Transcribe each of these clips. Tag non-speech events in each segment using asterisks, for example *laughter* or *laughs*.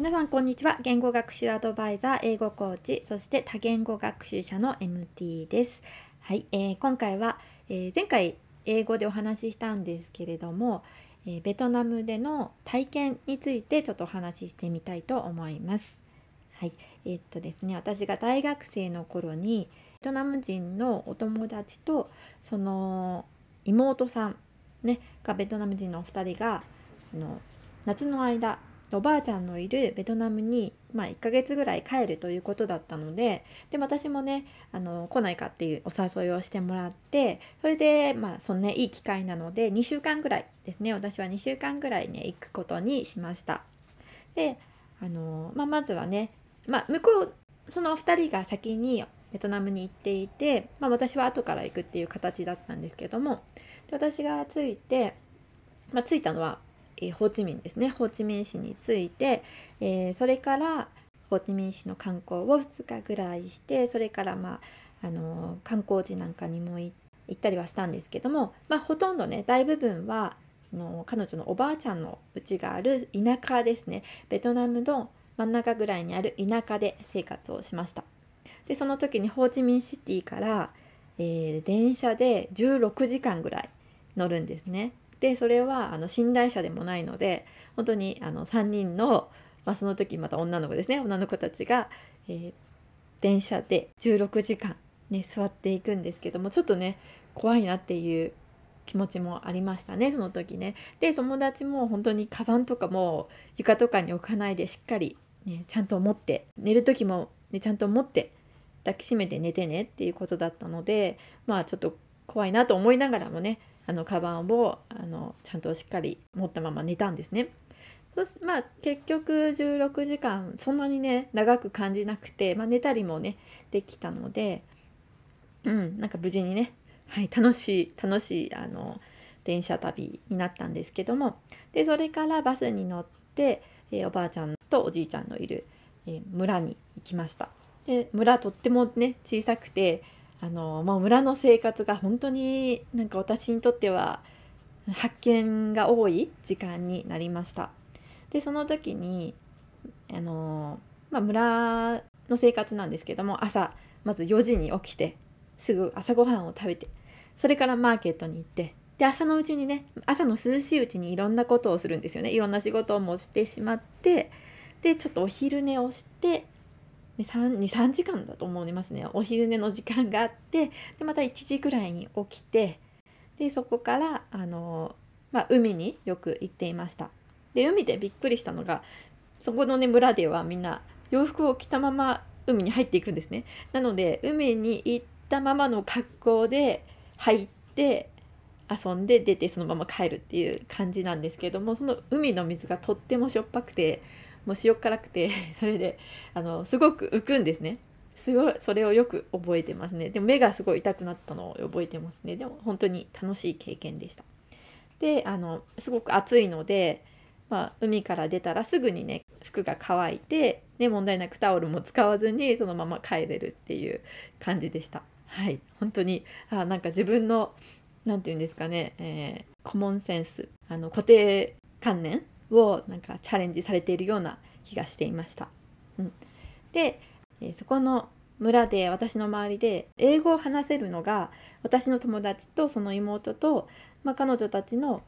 皆さんこんにちは。言語学習アドバイザー英語コーチそして多言語学習者の MT です。はい、えー、今回は、えー、前回英語でお話ししたんですけれども、えー、ベトナムでの体験についてちょっとお話ししてみたいと思います。はいえー、っとですね私が大学生の頃にベトナム人のお友達とその妹さんねがベトナム人のお二人があの夏の間おばあちゃんのいるベトナムに、まあ、1ヶ月ぐらい帰るということだったのでで私もねあの来ないかっていうお誘いをしてもらってそれでまあそのねいい機会なので2週間ぐらいですね私は2週間ぐらいね行くことにしました。であの、まあ、まずはね、まあ、向こうその2人が先にベトナムに行っていて、まあ、私は後から行くっていう形だったんですけどもで私が着いて、まあ、着いたのはえー、ホーチミンですね。ホーチミン市に着いて、えー、それからホーチミン市の観光を2日ぐらいしてそれからまああのー、観光地なんかにも行ったりはしたんですけども、まあ、ほとんどね大部分はの彼女のおばあちゃんの家がある田舎ですね。ベトナムの真ん中ぐらいにある田舎で生活をしました。でその時にホーチミンシティから、えー、電車で16時間ぐらい乗るんですね。でそれはあの寝台車でもないので本当にあの3人の、まあ、その時また女の子ですね女の子たちが、えー、電車で16時間、ね、座っていくんですけどもちょっとね怖いなっていう気持ちもありましたねその時ね。で友達も本当にカバンとかも床とかに置かないでしっかり、ね、ちゃんと持って寝る時も、ね、ちゃんと持って抱きしめて寝てねっていうことだったのでまあちょっと怖いなと思いながらもねあのカバンをあのちゃんとしっかり持ったまま寝たんですね。そまあ結局16時間そんなにね長く感じなくて、まあ、寝たりもねできたのでうんなんか無事にね、はい、楽しい楽しいあの電車旅になったんですけどもでそれからバスに乗って、えー、おばあちゃんとおじいちゃんのいる、えー、村に行きました。で村とってもね小さくてあの、まあ、村の生活が本当になんか私にとっては発見が多い時間になりました。でその時にあの、まあ、村の生活なんですけども朝まず4時に起きてすぐ朝ごはんを食べてそれからマーケットに行ってで朝のうちにね朝の涼しいうちにいろんなことをするんですよねいろんな仕事もしてしまってでちょっとお昼寝をして23時間だと思いますね。お昼寝の時間があってでまた1時ぐらいに起きてでそこからあの、まあ、海によく行っていました。で海でびっくりしたのがそこのね村ではみんな洋服を着たまま海に入っていくんですね。なので海に行ったままの格好で入って遊んで出てそのまま帰るっていう感じなんですけれどもその海の水がとってもしょっぱくてもう塩辛くて *laughs* それであのすごく浮くんですね。すごいそれをよく覚えてますね。でも目がすごい痛くなったのを覚えてますね。でも本当に楽しい経験でした。であのすごく暑いので、まあ、海から出たらすぐにね服が乾いて、ね、問題なくタオルも使わずにそのまま帰れるっていう感じでした。はい。本当にあなんか自分の何て言うんですかね、えー、コモンセンスあの固定観念をなんかチャレンジされているような気がしていました。うん、で、え、そこの村で私の周りで英語を話せるのが私の友達とその妹と、まあ、彼女たちの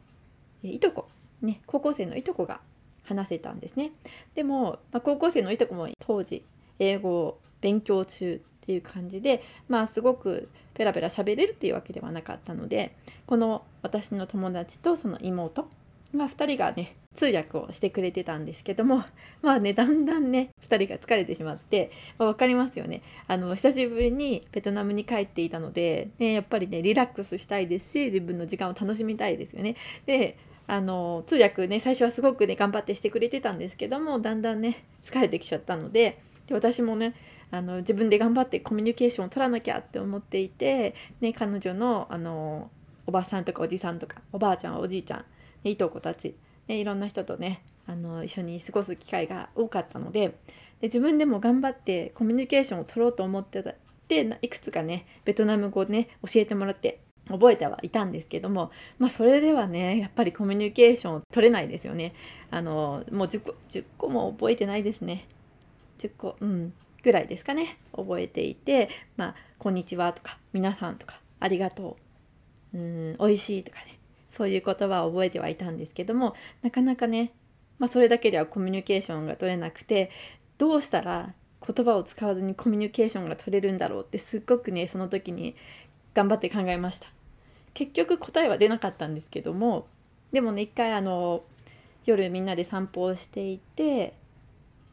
いとこ、ね、高校生のいとこが話せたんですね。でも、まあ、高校生のいとこも当時英語を勉強中っていう感じでまあすごくペラペラ喋れるっていうわけではなかったのでこの私の友達とその妹が2人がね通訳をしてくれてたんですけども *laughs* まあねだんだんね2人が疲れてしまって、まあ、分かりますよねあの久しぶりにベトナムに帰っていたので、ね、やっぱりねリラックスしたいですし自分の時間を楽しみたいですよね。であの通訳ね最初はすごくね頑張ってしてくれてたんですけどもだんだんね疲れてきちゃったのでで私もねあの自分で頑張ってコミュニケーションを取らなきゃって思っていて、ね、彼女のあのおばさんとかおじさんとかおばあちゃんおじいちゃんいとこたち、ね、いろんな人とねあの一緒に過ごす機会が多かったのでで自分でも頑張ってコミュニケーションを取ろうと思ってたでいくつかねベトナム語ね教えてもらって覚えてはいたんですけども、まあ、それではねやっぱりコミュニケーションを取れないですよね。あのもう10個 ,10 個も覚えてないですね。10個うんぐらいですかね覚えていて「まあ、こんにちは」とか「皆さん」とか「ありがとう」うん「おいしい」とかねそういう言葉を覚えてはいたんですけどもなかなかね、まあ、それだけではコミュニケーションが取れなくてどうしたら言葉を使わずにコミュニケーションが取れるんだろうってすっごくねその時に頑張って考えました。結局答えは出なかったんですけどもでもね一回あの夜みんなで散歩をしていて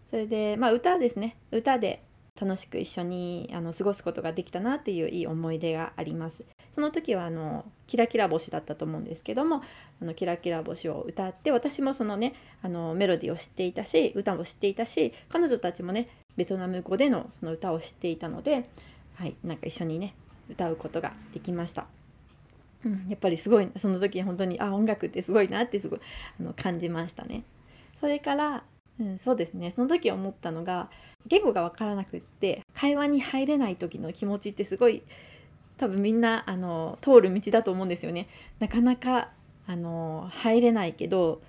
それでまあ歌ですね。歌で楽しく一緒にあの過ごすことができたなっていういい思い出があります。その時はあのキラキラ星だったと思うんですけどもあのキラキラ星を歌って私もそのねあのメロディーを知っていたし歌も知っていたし彼女たちもねベトナム語でのその歌を知っていたので、はい、なんか一緒にね歌うことができました。うん、やっぱりすごいその時本当にあ音楽ってすごいなってすごいあの感じましたね。それから、うん、そうですねその時思ったのが言語が分からなくって会話に入れない時の気持ちってすごい多分みんなあの通る道だと思うんですよね。なかなかあの入れないけど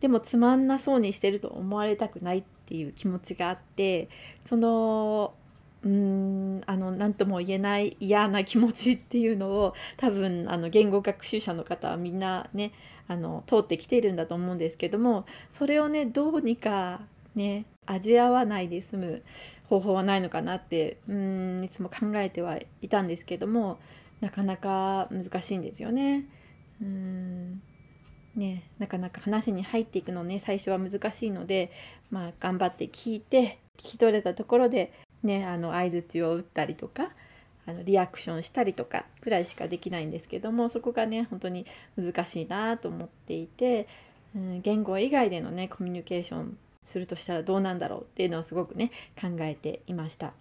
でもつまんなそうにしてると思われたくないっていう気持ちがあってそのうーんあの何とも言えない嫌な気持ちっていうのを多分あの言語学習者の方はみんなねあの通ってきているんだと思うんですけどもそれをねどうにかね味わわないで済む方法はないのかなってうんいつも考えてはいたんですけどもなかなか難しいんですよね。うんね、なかなか話に入っていくのね最初は難しいので、まあ、頑張って聞いて聞き取れたところで、ね、あの相づちを打ったりとかあのリアクションしたりとかくらいしかできないんですけどもそこがね本当に難しいなと思っていて、うん、言語以外でのねコミュニケーションするとしたらどうなんだろうっていうのをすごくね考えていました。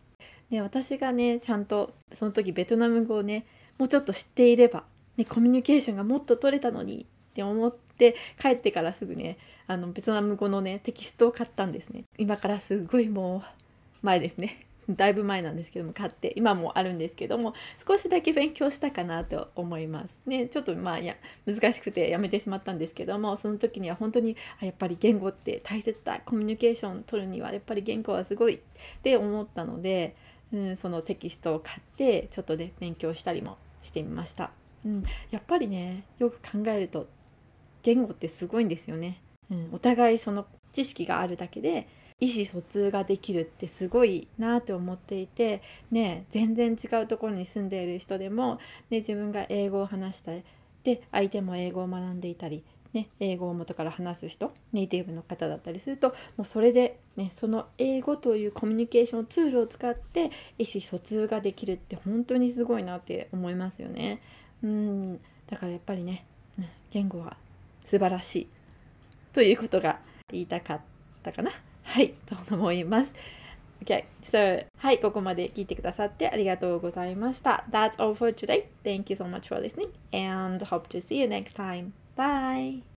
で私がねちゃんとその時ベトナム語をねもうちょっと知っていれば、ね、コミュニケーションがもっと取れたのにって思って帰ってからすぐねあのベトナム語のねテキストを買ったんですね今からすごいもう前ですね *laughs* だいぶ前なんですけども買って今もあるんですけども少しだけ勉強したかなと思います。ねちょっとまあいや難しくてやめてしまったんですけどもその時には本当にやっぱり言語って大切だ。コミュニケーション取るにはやっぱり言語はすごいって思ったので、うん、そのテキストを買ってちょっとね勉強したりもしてみました、うん、やっぱりねよく考えると言語ってすごいんですよね、うん、お互いその知識があるだけで意思疎通ができるってすごいなって思っていてね全然違うところに住んでいる人でも、ね、自分が英語を話したりで相手も英語を学んでいたり、ね、英語を元から話す人ネイティブの方だったりするともうそれで、ね、その英語というコミュニケーションツールを使って意思疎通ができるって本当にすごいなって思いますよね。うん。だからやっぱりね言語は素晴らしい。ということが言いたかったかな。はいと思います Okay, so はい、ここまで聞いてくださってありがとうございました。That's all for today. Thank you so much for listening and hope to see you next time. Bye!